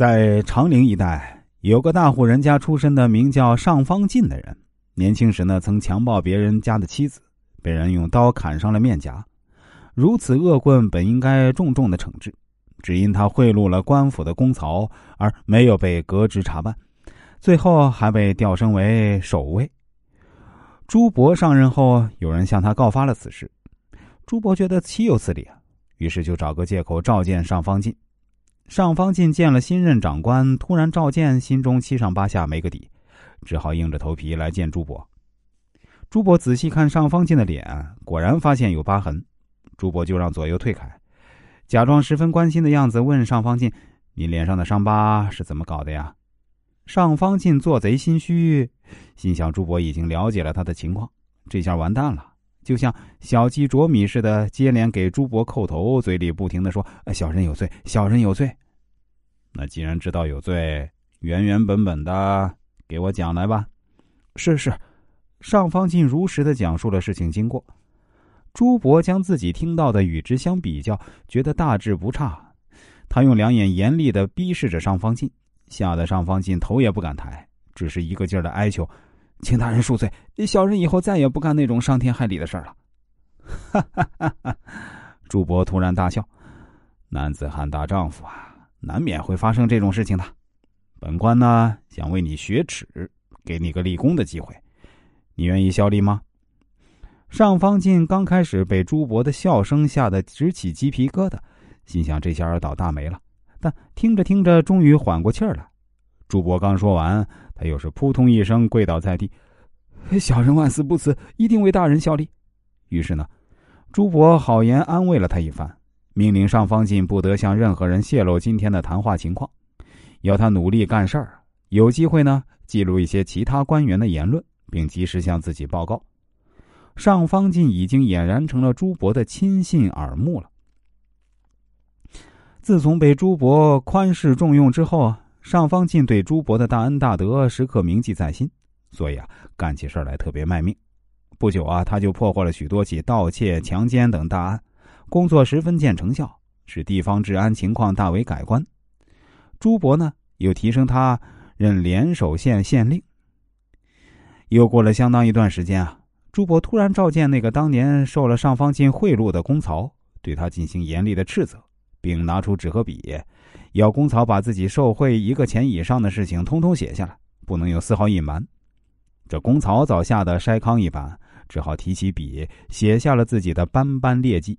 在长陵一带，有个大户人家出身的名叫尚方进的人。年轻时呢，曾强暴别人家的妻子，被人用刀砍伤了面颊。如此恶棍，本应该重重的惩治，只因他贿赂了官府的公曹，而没有被革职查办，最后还被调升为守卫。朱伯上任后，有人向他告发了此事，朱伯觉得岂有此理啊，于是就找个借口召见尚方进。尚方进见了新任长官，突然召见，心中七上八下没个底，只好硬着头皮来见朱伯。朱伯仔细看尚方进的脸，果然发现有疤痕，朱伯就让左右退开，假装十分关心的样子，问尚方进：“你脸上的伤疤是怎么搞的呀？”尚方进做贼心虚，心想朱伯已经了解了他的情况，这下完蛋了。就像小鸡啄米似的，接连给朱伯叩头，嘴里不停的说：“小人有罪，小人有罪。”那既然知道有罪，原原本本的给我讲来吧。是是，尚方进如实的讲述了事情经过。朱伯将自己听到的与之相比较，觉得大致不差。他用两眼严厉的逼视着尚方进，吓得尚方进头也不敢抬，只是一个劲儿的哀求。请大人恕罪，小人以后再也不干那种伤天害理的事了。哈哈哈哈朱伯突然大笑：“男子汉大丈夫啊，难免会发生这种事情的。本官呢，想为你雪耻，给你个立功的机会，你愿意效力吗？”尚方进刚开始被朱伯的笑声吓得直起鸡皮疙瘩，心想这下要倒大霉了。但听着听着，终于缓过气儿来。朱伯刚说完。他又是扑通一声跪倒在地，小人万死不辞，一定为大人效力。于是呢，朱伯好言安慰了他一番，命令尚方进不得向任何人泄露今天的谈话情况，要他努力干事儿，有机会呢记录一些其他官员的言论，并及时向自己报告。尚方进已经俨然成了朱伯的亲信耳目了。自从被朱伯宽视重用之后啊。尚方进对朱伯的大恩大德时刻铭记在心，所以啊，干起事来特别卖命。不久啊，他就破获了许多起盗窃、强奸等大案，工作十分见成效，使地方治安情况大为改观。朱伯呢，又提升他任联手县县令。又过了相当一段时间啊，朱伯突然召见那个当年受了尚方进贿赂的公曹，对他进行严厉的斥责。并拿出纸和笔，要公曹把自己受贿一个钱以上的事情通通写下来，不能有丝毫隐瞒。这公曹早吓得筛糠一般，只好提起笔写下了自己的斑斑劣迹。